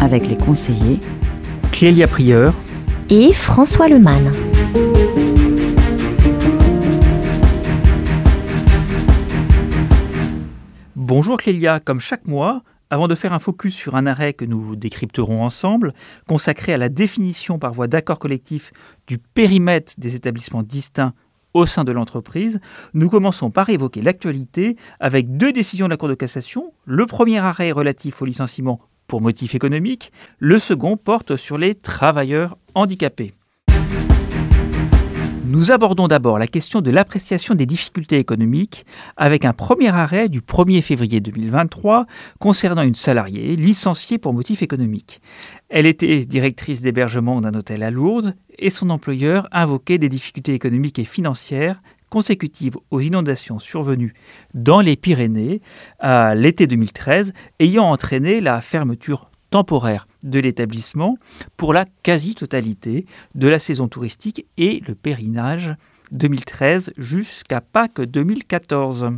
Avec les conseillers Clélia Prieur et François Lemann. Bonjour Clélia, comme chaque mois, avant de faire un focus sur un arrêt que nous décrypterons ensemble, consacré à la définition par voie d'accord collectif du périmètre des établissements distincts au sein de l'entreprise, nous commençons par évoquer l'actualité avec deux décisions de la Cour de cassation. Le premier arrêt relatif au licenciement pour motif économique, le second porte sur les travailleurs handicapés. Nous abordons d'abord la question de l'appréciation des difficultés économiques avec un premier arrêt du 1er février 2023 concernant une salariée licenciée pour motif économique. Elle était directrice d'hébergement d'un hôtel à Lourdes et son employeur invoquait des difficultés économiques et financières consécutives aux inondations survenues dans les Pyrénées à l'été 2013 ayant entraîné la fermeture temporaire de l'établissement pour la quasi-totalité de la saison touristique et le périnage 2013 jusqu'à Pâques 2014.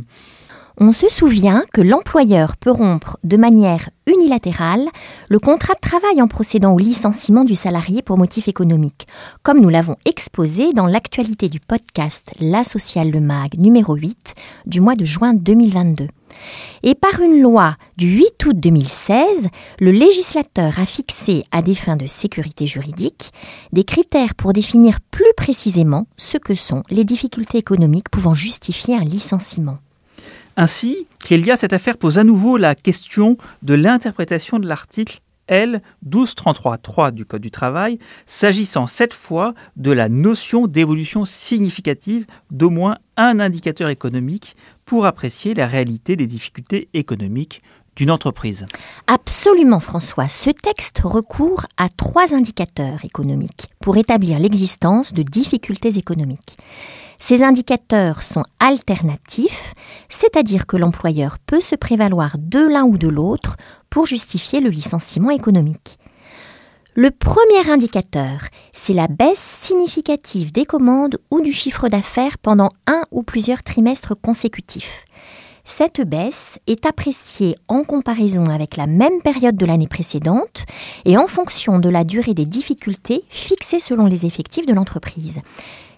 On se souvient que l'employeur peut rompre de manière unilatérale le contrat de travail en procédant au licenciement du salarié pour motif économique, comme nous l'avons exposé dans l'actualité du podcast La Sociale Le Mag numéro 8 du mois de juin 2022. Et par une loi du 8 août 2016, le législateur a fixé, à des fins de sécurité juridique, des critères pour définir plus précisément ce que sont les difficultés économiques pouvant justifier un licenciement. Ainsi, Clélia, cette affaire pose à nouveau la question de l'interprétation de l'article L 1233.3 du Code du travail, s'agissant cette fois de la notion d'évolution significative d'au moins un indicateur économique pour apprécier la réalité des difficultés économiques d'une entreprise. Absolument François, ce texte recourt à trois indicateurs économiques pour établir l'existence de difficultés économiques. Ces indicateurs sont alternatifs, c'est-à-dire que l'employeur peut se prévaloir de l'un ou de l'autre pour justifier le licenciement économique. Le premier indicateur, c'est la baisse significative des commandes ou du chiffre d'affaires pendant un ou plusieurs trimestres consécutifs. Cette baisse est appréciée en comparaison avec la même période de l'année précédente et en fonction de la durée des difficultés fixées selon les effectifs de l'entreprise.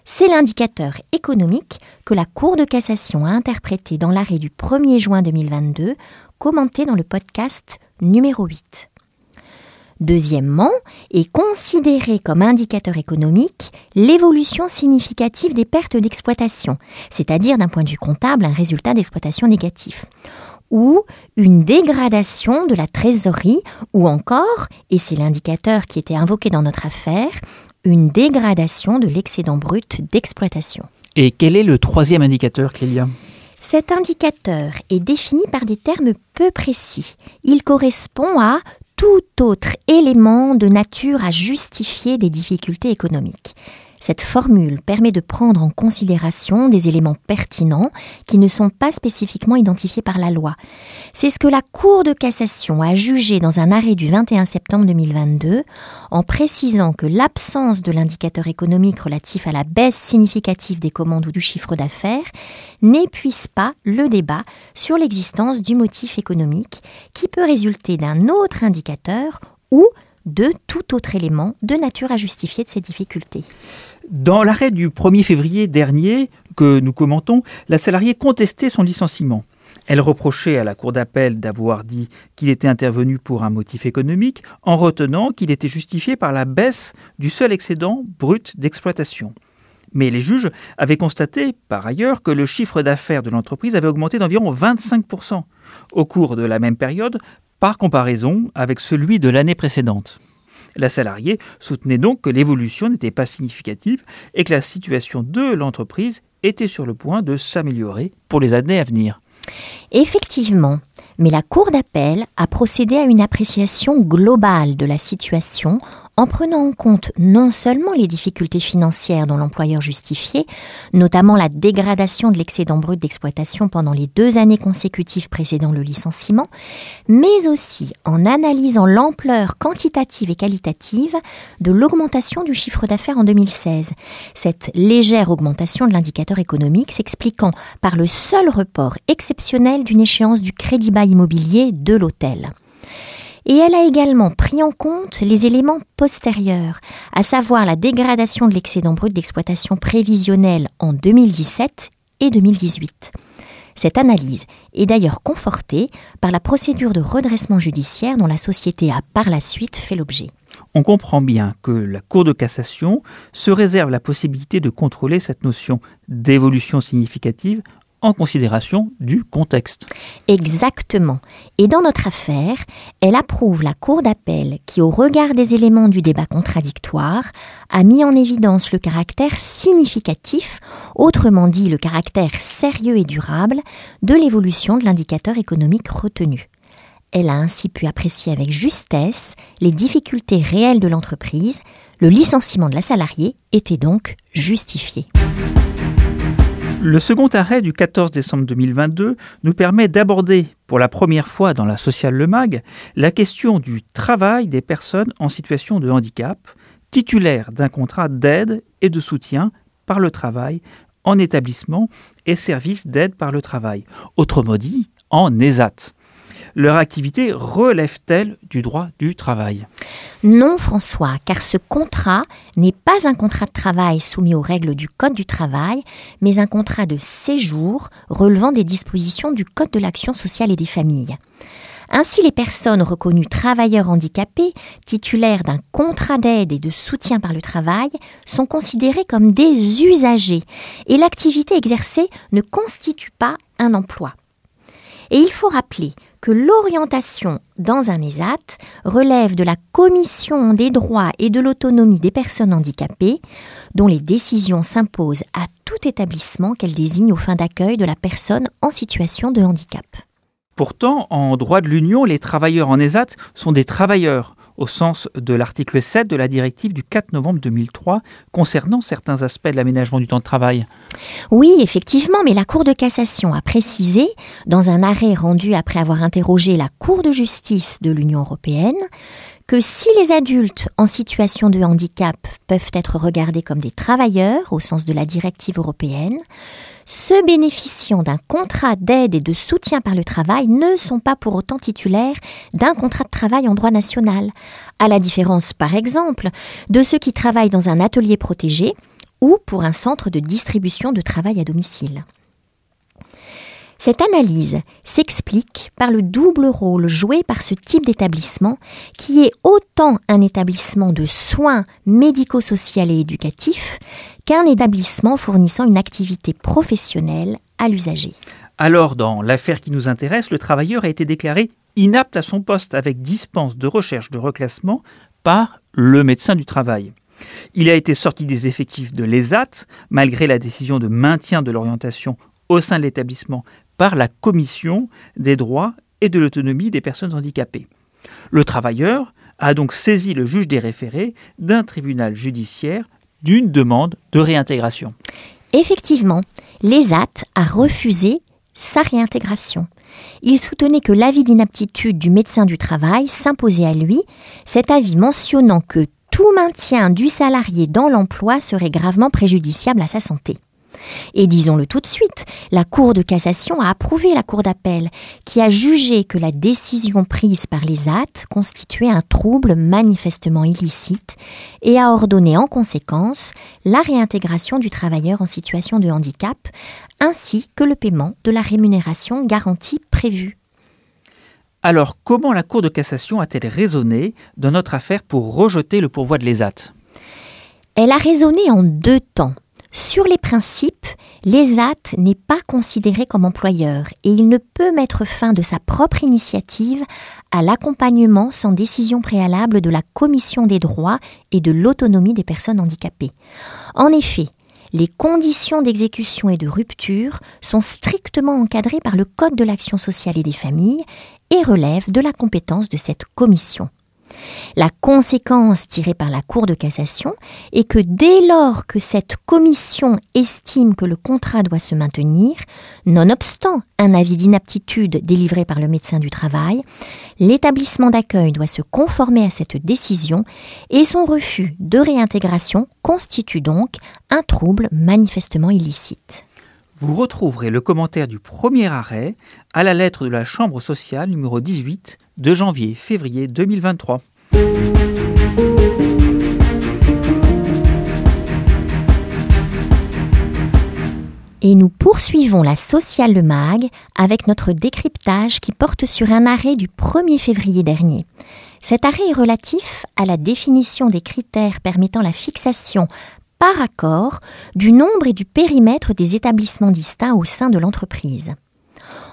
C'est l'indicateur économique que la Cour de cassation a interprété dans l'arrêt du 1er juin 2022, commenté dans le podcast numéro 8. Deuxièmement, est considéré comme indicateur économique l'évolution significative des pertes d'exploitation, c'est-à-dire d'un point de vue comptable un résultat d'exploitation négatif, ou une dégradation de la trésorerie, ou encore, et c'est l'indicateur qui était invoqué dans notre affaire, une dégradation de l'excédent brut d'exploitation. Et quel est le troisième indicateur, Clélia? Cet indicateur est défini par des termes peu précis. Il correspond à tout autre élément de nature à justifier des difficultés économiques. Cette formule permet de prendre en considération des éléments pertinents qui ne sont pas spécifiquement identifiés par la loi. C'est ce que la Cour de cassation a jugé dans un arrêt du 21 septembre 2022 en précisant que l'absence de l'indicateur économique relatif à la baisse significative des commandes ou du chiffre d'affaires n'épuise pas le débat sur l'existence du motif économique qui peut résulter d'un autre indicateur ou de tout autre élément de nature à justifier de ces difficultés. Dans l'arrêt du 1er février dernier que nous commentons, la salariée contestait son licenciement. Elle reprochait à la Cour d'appel d'avoir dit qu'il était intervenu pour un motif économique en retenant qu'il était justifié par la baisse du seul excédent brut d'exploitation. Mais les juges avaient constaté, par ailleurs, que le chiffre d'affaires de l'entreprise avait augmenté d'environ 25% au cours de la même période par comparaison avec celui de l'année précédente. La salariée soutenait donc que l'évolution n'était pas significative et que la situation de l'entreprise était sur le point de s'améliorer pour les années à venir. Effectivement, mais la Cour d'appel a procédé à une appréciation globale de la situation en prenant en compte non seulement les difficultés financières dont l'employeur justifiait, notamment la dégradation de l'excédent brut d'exploitation pendant les deux années consécutives précédant le licenciement, mais aussi en analysant l'ampleur quantitative et qualitative de l'augmentation du chiffre d'affaires en 2016. Cette légère augmentation de l'indicateur économique s'expliquant par le seul report exceptionnel d'une échéance du crédit bas immobilier de l'hôtel et elle a également pris en compte les éléments postérieurs, à savoir la dégradation de l'excédent brut d'exploitation prévisionnel en 2017 et 2018. Cette analyse est d'ailleurs confortée par la procédure de redressement judiciaire dont la société a par la suite fait l'objet. On comprend bien que la Cour de cassation se réserve la possibilité de contrôler cette notion d'évolution significative en considération du contexte. Exactement. Et dans notre affaire, elle approuve la Cour d'appel qui, au regard des éléments du débat contradictoire, a mis en évidence le caractère significatif, autrement dit le caractère sérieux et durable, de l'évolution de l'indicateur économique retenu. Elle a ainsi pu apprécier avec justesse les difficultés réelles de l'entreprise. Le licenciement de la salariée était donc justifié. Le second arrêt du 14 décembre 2022 nous permet d'aborder pour la première fois dans la Sociale Le Mag la question du travail des personnes en situation de handicap, titulaires d'un contrat d'aide et de soutien par le travail en établissement et service d'aide par le travail, autrement dit en ESAT leur activité relève-t-elle du droit du travail? Non, François, car ce contrat n'est pas un contrat de travail soumis aux règles du Code du travail, mais un contrat de séjour relevant des dispositions du Code de l'action sociale et des familles. Ainsi, les personnes reconnues travailleurs handicapés, titulaires d'un contrat d'aide et de soutien par le travail, sont considérées comme des usagers et l'activité exercée ne constitue pas un emploi. Et il faut rappeler que l'orientation dans un ESAT relève de la Commission des droits et de l'autonomie des personnes handicapées, dont les décisions s'imposent à tout établissement qu'elle désigne aux fins d'accueil de la personne en situation de handicap. Pourtant, en droit de l'Union, les travailleurs en ESAT sont des travailleurs au sens de l'article 7 de la directive du 4 novembre 2003 concernant certains aspects de l'aménagement du temps de travail. Oui, effectivement, mais la Cour de cassation a précisé, dans un arrêt rendu après avoir interrogé la Cour de justice de l'Union européenne, que si les adultes en situation de handicap peuvent être regardés comme des travailleurs au sens de la directive européenne, ceux bénéficiant d'un contrat d'aide et de soutien par le travail ne sont pas pour autant titulaires d'un contrat de travail en droit national, à la différence par exemple de ceux qui travaillent dans un atelier protégé ou pour un centre de distribution de travail à domicile. Cette analyse s'explique par le double rôle joué par ce type d'établissement qui est autant un établissement de soins médico-social et éducatif qu'un établissement fournissant une activité professionnelle à l'usager. Alors, dans l'affaire qui nous intéresse, le travailleur a été déclaré inapte à son poste avec dispense de recherche de reclassement par le médecin du travail. Il a été sorti des effectifs de l'ESAT, malgré la décision de maintien de l'orientation au sein de l'établissement par la Commission des droits et de l'autonomie des personnes handicapées. Le travailleur a donc saisi le juge des référés d'un tribunal judiciaire d'une demande de réintégration. Effectivement, l'ESAT a refusé sa réintégration. Il soutenait que l'avis d'inaptitude du médecin du travail s'imposait à lui, cet avis mentionnant que tout maintien du salarié dans l'emploi serait gravement préjudiciable à sa santé. Et disons-le tout de suite, la Cour de cassation a approuvé la Cour d'appel, qui a jugé que la décision prise par les AT constituait un trouble manifestement illicite et a ordonné en conséquence la réintégration du travailleur en situation de handicap, ainsi que le paiement de la rémunération garantie prévue. Alors, comment la Cour de cassation a-t-elle raisonné dans notre affaire pour rejeter le pourvoi de l'ESAT Elle a raisonné en deux temps. Sur les principes, l'ESAT n'est pas considéré comme employeur et il ne peut mettre fin de sa propre initiative à l'accompagnement sans décision préalable de la Commission des droits et de l'autonomie des personnes handicapées. En effet, les conditions d'exécution et de rupture sont strictement encadrées par le Code de l'action sociale et des familles et relèvent de la compétence de cette commission. La conséquence tirée par la Cour de cassation est que dès lors que cette commission estime que le contrat doit se maintenir, nonobstant un avis d'inaptitude délivré par le médecin du travail, l'établissement d'accueil doit se conformer à cette décision et son refus de réintégration constitue donc un trouble manifestement illicite. Vous retrouverez le commentaire du premier arrêt à la lettre de la Chambre sociale numéro 18 de janvier-février 2023. Et nous poursuivons la Sociale Mag avec notre décryptage qui porte sur un arrêt du 1er février dernier. Cet arrêt est relatif à la définition des critères permettant la fixation par accord du nombre et du périmètre des établissements distincts au sein de l'entreprise.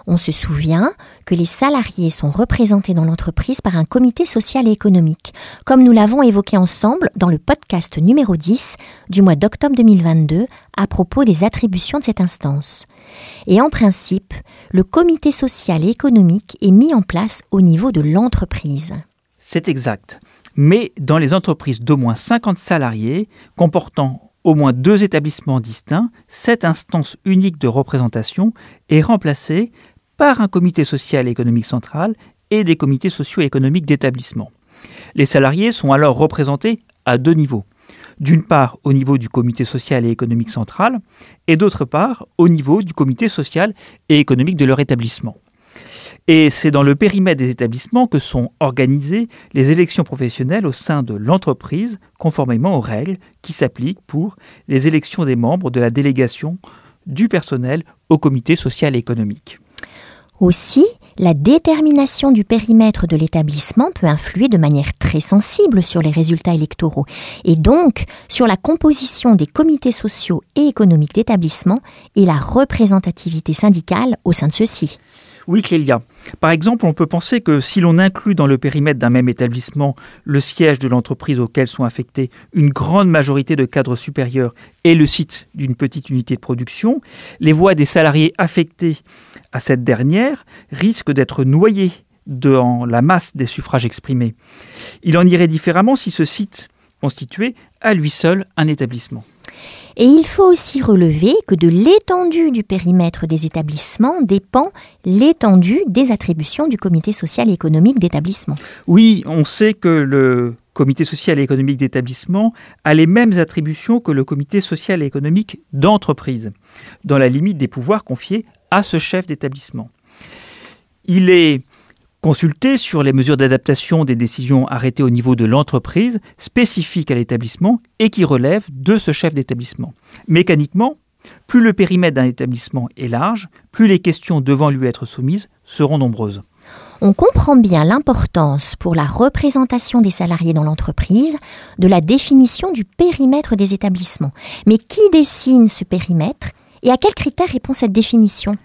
On se souvient que les salariés sont représentés dans l'entreprise par un comité social et économique, comme nous l'avons évoqué ensemble dans le podcast numéro 10 du mois d'octobre 2022 à propos des attributions de cette instance. Et en principe, le comité social et économique est mis en place au niveau de l'entreprise. C'est exact. Mais dans les entreprises d'au moins 50 salariés, comportant au moins deux établissements distincts, cette instance unique de représentation est remplacée par un comité social et économique central et des comités sociaux et économiques d'établissement. Les salariés sont alors représentés à deux niveaux. D'une part au niveau du comité social et économique central et d'autre part au niveau du comité social et économique de leur établissement. Et c'est dans le périmètre des établissements que sont organisées les élections professionnelles au sein de l'entreprise, conformément aux règles qui s'appliquent pour les élections des membres de la délégation du personnel au comité social et économique. Aussi, la détermination du périmètre de l'établissement peut influer de manière très sensible sur les résultats électoraux et donc sur la composition des comités sociaux et économiques d'établissement et la représentativité syndicale au sein de ceux-ci. Oui, Clélia. Par exemple, on peut penser que si l'on inclut dans le périmètre d'un même établissement le siège de l'entreprise auquel sont affectés une grande majorité de cadres supérieurs et le site d'une petite unité de production, les voix des salariés affectés à cette dernière risque d'être noyée dans la masse des suffrages exprimés. Il en irait différemment si ce site constituait à lui seul un établissement. Et il faut aussi relever que de l'étendue du périmètre des établissements dépend l'étendue des attributions du comité social et économique d'établissement. Oui, on sait que le comité social et économique d'établissement a les mêmes attributions que le comité social et économique d'entreprise, dans la limite des pouvoirs confiés à ce chef d'établissement. Il est consulté sur les mesures d'adaptation des décisions arrêtées au niveau de l'entreprise spécifiques à l'établissement et qui relèvent de ce chef d'établissement. Mécaniquement, plus le périmètre d'un établissement est large, plus les questions devant lui être soumises seront nombreuses. On comprend bien l'importance pour la représentation des salariés dans l'entreprise de la définition du périmètre des établissements. Mais qui dessine ce périmètre? Et à quels critères répond cette définition?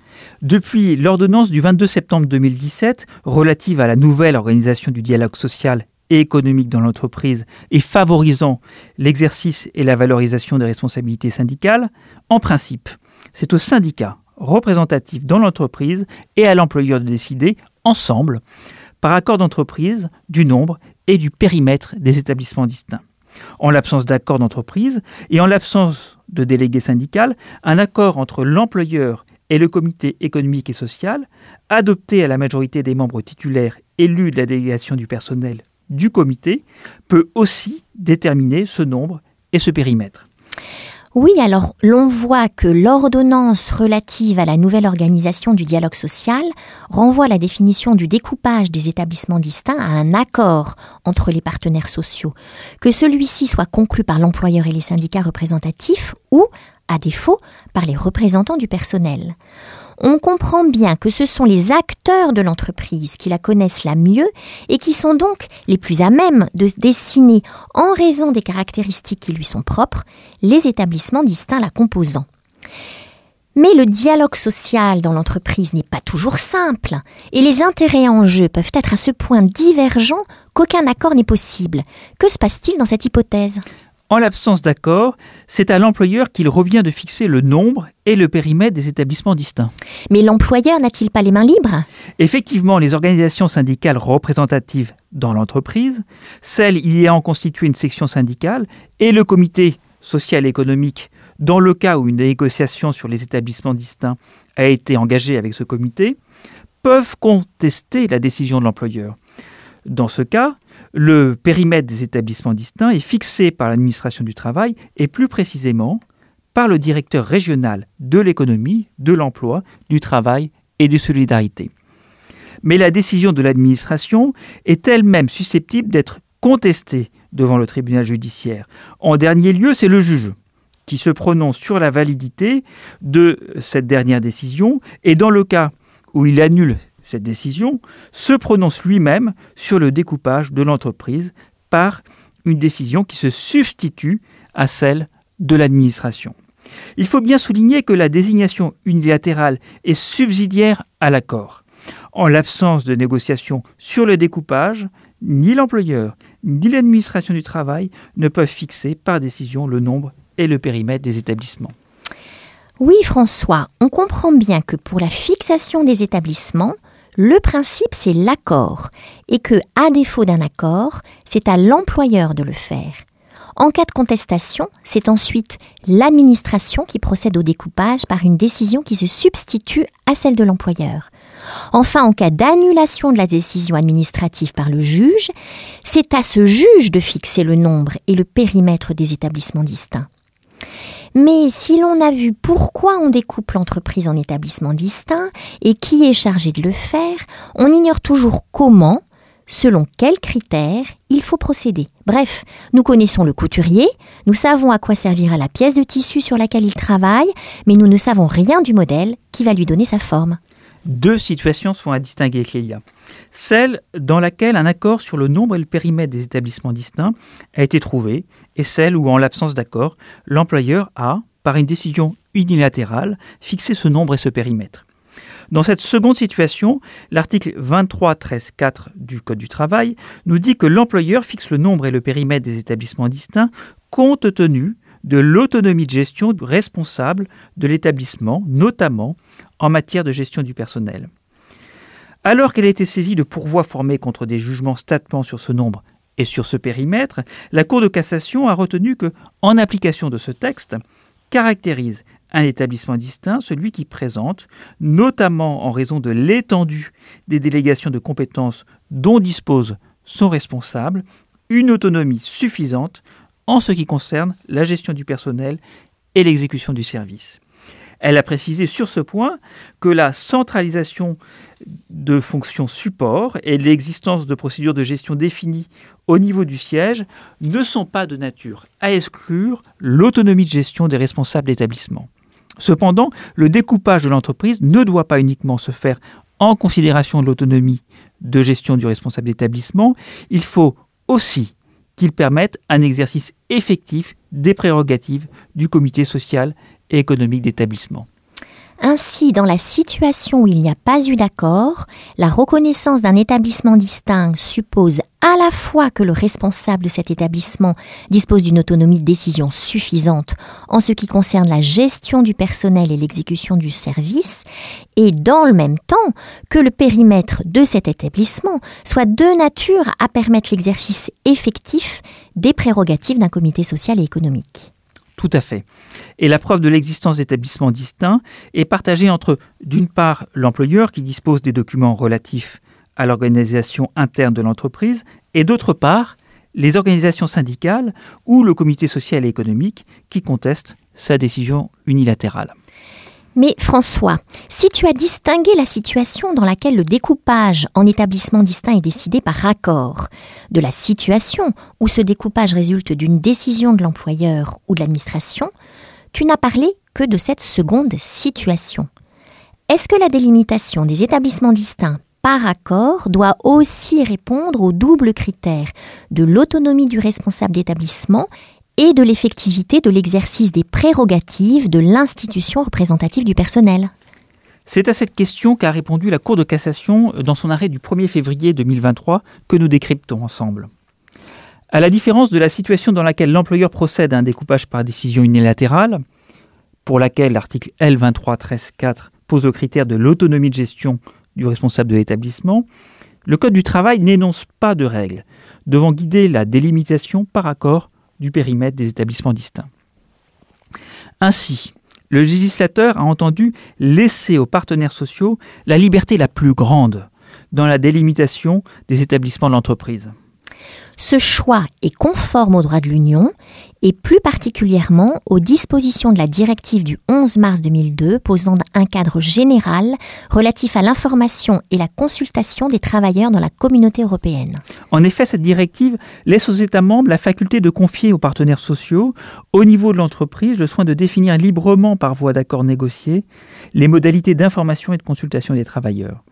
Depuis l'ordonnance du 22 septembre 2017 relative à la nouvelle organisation du dialogue social et économique dans l'entreprise et favorisant l'exercice et la valorisation des responsabilités syndicales, en principe, c'est au syndicat représentatif dans l'entreprise et à l'employeur de décider ensemble, par accord d'entreprise, du nombre et du périmètre des établissements distincts. En l'absence d'accord d'entreprise et en l'absence de délégué syndical, un accord entre l'employeur et le comité économique et social, adopté à la majorité des membres titulaires élus de la délégation du personnel du comité, peut aussi déterminer ce nombre et ce périmètre. Oui, alors l'on voit que l'ordonnance relative à la nouvelle organisation du dialogue social renvoie la définition du découpage des établissements distincts à un accord entre les partenaires sociaux, que celui-ci soit conclu par l'employeur et les syndicats représentatifs ou, à défaut, par les représentants du personnel on comprend bien que ce sont les acteurs de l'entreprise qui la connaissent la mieux et qui sont donc les plus à même de dessiner, en raison des caractéristiques qui lui sont propres, les établissements distincts la composant. Mais le dialogue social dans l'entreprise n'est pas toujours simple, et les intérêts en jeu peuvent être à ce point divergents qu'aucun accord n'est possible. Que se passe-t-il dans cette hypothèse? En l'absence d'accord, c'est à l'employeur qu'il revient de fixer le nombre et le périmètre des établissements distincts. Mais l'employeur n'a-t-il pas les mains libres? Effectivement, les organisations syndicales représentatives dans l'entreprise, celles y ayant constitué une section syndicale, et le comité social et économique, dans le cas où une négociation sur les établissements distincts a été engagée avec ce comité, peuvent contester la décision de l'employeur. Dans ce cas, le périmètre des établissements distincts est fixé par l'administration du travail et plus précisément par le directeur régional de l'économie, de l'emploi, du travail et de solidarité. Mais la décision de l'administration est elle-même susceptible d'être contestée devant le tribunal judiciaire. En dernier lieu, c'est le juge qui se prononce sur la validité de cette dernière décision et dans le cas où il annule cette décision, se prononce lui-même sur le découpage de l'entreprise par une décision qui se substitue à celle de l'administration. Il faut bien souligner que la désignation unilatérale est subsidiaire à l'accord. En l'absence de négociation sur le découpage, ni l'employeur ni l'administration du travail ne peuvent fixer par décision le nombre et le périmètre des établissements. Oui, François, on comprend bien que pour la fixation des établissements, le principe, c'est l'accord, et que, à défaut d'un accord, c'est à l'employeur de le faire. En cas de contestation, c'est ensuite l'administration qui procède au découpage par une décision qui se substitue à celle de l'employeur. Enfin, en cas d'annulation de la décision administrative par le juge, c'est à ce juge de fixer le nombre et le périmètre des établissements distincts. Mais si l'on a vu pourquoi on découpe l'entreprise en établissements distincts et qui est chargé de le faire, on ignore toujours comment, selon quels critères il faut procéder. Bref, nous connaissons le couturier, nous savons à quoi servira la pièce de tissu sur laquelle il travaille, mais nous ne savons rien du modèle qui va lui donner sa forme. Deux situations sont à distinguer, Clélia. Celle dans laquelle un accord sur le nombre et le périmètre des établissements distincts a été trouvé, et celle où, en l'absence d'accord, l'employeur a, par une décision unilatérale, fixé ce nombre et ce périmètre. Dans cette seconde situation, l'article 23.13.4 du Code du travail nous dit que l'employeur fixe le nombre et le périmètre des établissements distincts compte tenu de l'autonomie de gestion responsable de l'établissement, notamment en matière de gestion du personnel. Alors qu'elle a été saisie de pourvois formés contre des jugements statement sur ce nombre et sur ce périmètre, la Cour de cassation a retenu que, en application de ce texte, caractérise un établissement distinct celui qui présente, notamment en raison de l'étendue des délégations de compétences dont dispose son responsable, une autonomie suffisante en ce qui concerne la gestion du personnel et l'exécution du service. Elle a précisé sur ce point que la centralisation de fonctions support et l'existence de procédures de gestion définies au niveau du siège ne sont pas de nature à exclure l'autonomie de gestion des responsables d'établissement. Cependant, le découpage de l'entreprise ne doit pas uniquement se faire en considération de l'autonomie de gestion du responsable d'établissement, il faut aussi qu'ils permettent un exercice effectif des prérogatives du comité social et économique d'établissement. Ainsi, dans la situation où il n'y a pas eu d'accord, la reconnaissance d'un établissement distinct suppose à la fois que le responsable de cet établissement dispose d'une autonomie de décision suffisante en ce qui concerne la gestion du personnel et l'exécution du service, et dans le même temps que le périmètre de cet établissement soit de nature à permettre l'exercice effectif des prérogatives d'un comité social et économique. Tout à fait. Et la preuve de l'existence d'établissements distincts est partagée entre, d'une part, l'employeur qui dispose des documents relatifs à l'organisation interne de l'entreprise, et d'autre part, les organisations syndicales ou le comité social et économique qui contestent sa décision unilatérale. Mais François, si tu as distingué la situation dans laquelle le découpage en établissements distincts est décidé par accord, de la situation où ce découpage résulte d'une décision de l'employeur ou de l'administration, tu n'as parlé que de cette seconde situation. Est-ce que la délimitation des établissements distincts par accord doit aussi répondre au double critère de l'autonomie du responsable d'établissement et de l'effectivité de l'exercice des prérogatives de l'institution représentative du personnel C'est à cette question qu'a répondu la Cour de cassation dans son arrêt du 1er février 2023 que nous décryptons ensemble. À la différence de la situation dans laquelle l'employeur procède à un découpage par décision unilatérale, pour laquelle l'article L23-13-4 pose le critère de l'autonomie de gestion du responsable de l'établissement, le Code du travail n'énonce pas de règles devant guider la délimitation par accord du périmètre des établissements distincts. Ainsi, le législateur a entendu laisser aux partenaires sociaux la liberté la plus grande dans la délimitation des établissements de l'entreprise. Ce choix est conforme au droit de l'Union et plus particulièrement aux dispositions de la directive du 11 mars 2002 posant un cadre général relatif à l'information et la consultation des travailleurs dans la communauté européenne. En effet, cette directive laisse aux États membres la faculté de confier aux partenaires sociaux, au niveau de l'entreprise, le soin de définir librement par voie d'accord négocié les modalités d'information et de consultation des travailleurs.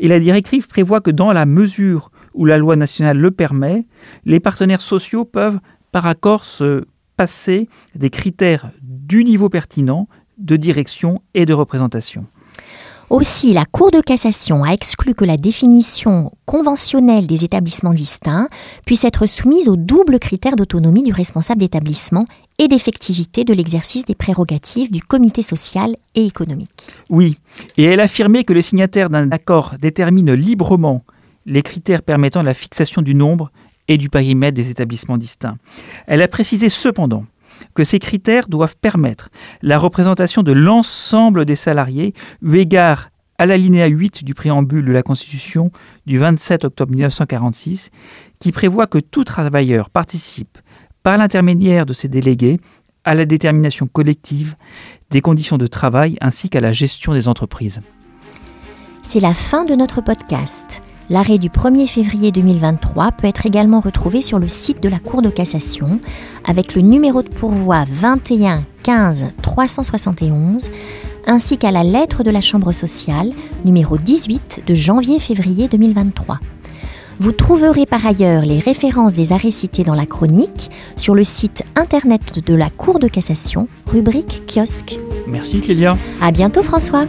Et la directive prévoit que dans la mesure où la loi nationale le permet, les partenaires sociaux peuvent par accord se passer des critères du niveau pertinent de direction et de représentation. Aussi, la Cour de cassation a exclu que la définition conventionnelle des établissements distincts puisse être soumise au double critère d'autonomie du responsable d'établissement et d'effectivité de l'exercice des prérogatives du comité social et économique. Oui, et elle a affirmé que les signataires d'un accord déterminent librement les critères permettant la fixation du nombre et du périmètre des établissements distincts. Elle a précisé cependant que ces critères doivent permettre la représentation de l'ensemble des salariés eu égard à l'alinéa 8 du préambule de la Constitution du 27 octobre 1946, qui prévoit que tout travailleur participe, par l'intermédiaire de ses délégués, à la détermination collective des conditions de travail ainsi qu'à la gestion des entreprises. C'est la fin de notre podcast. L'arrêt du 1er février 2023 peut être également retrouvé sur le site de la Cour de cassation avec le numéro de pourvoi 21 15 371 ainsi qu'à la lettre de la Chambre sociale numéro 18 de janvier-février 2023. Vous trouverez par ailleurs les références des arrêts cités dans la chronique sur le site internet de la Cour de cassation, rubrique kiosque. Merci Clélia. À bientôt François.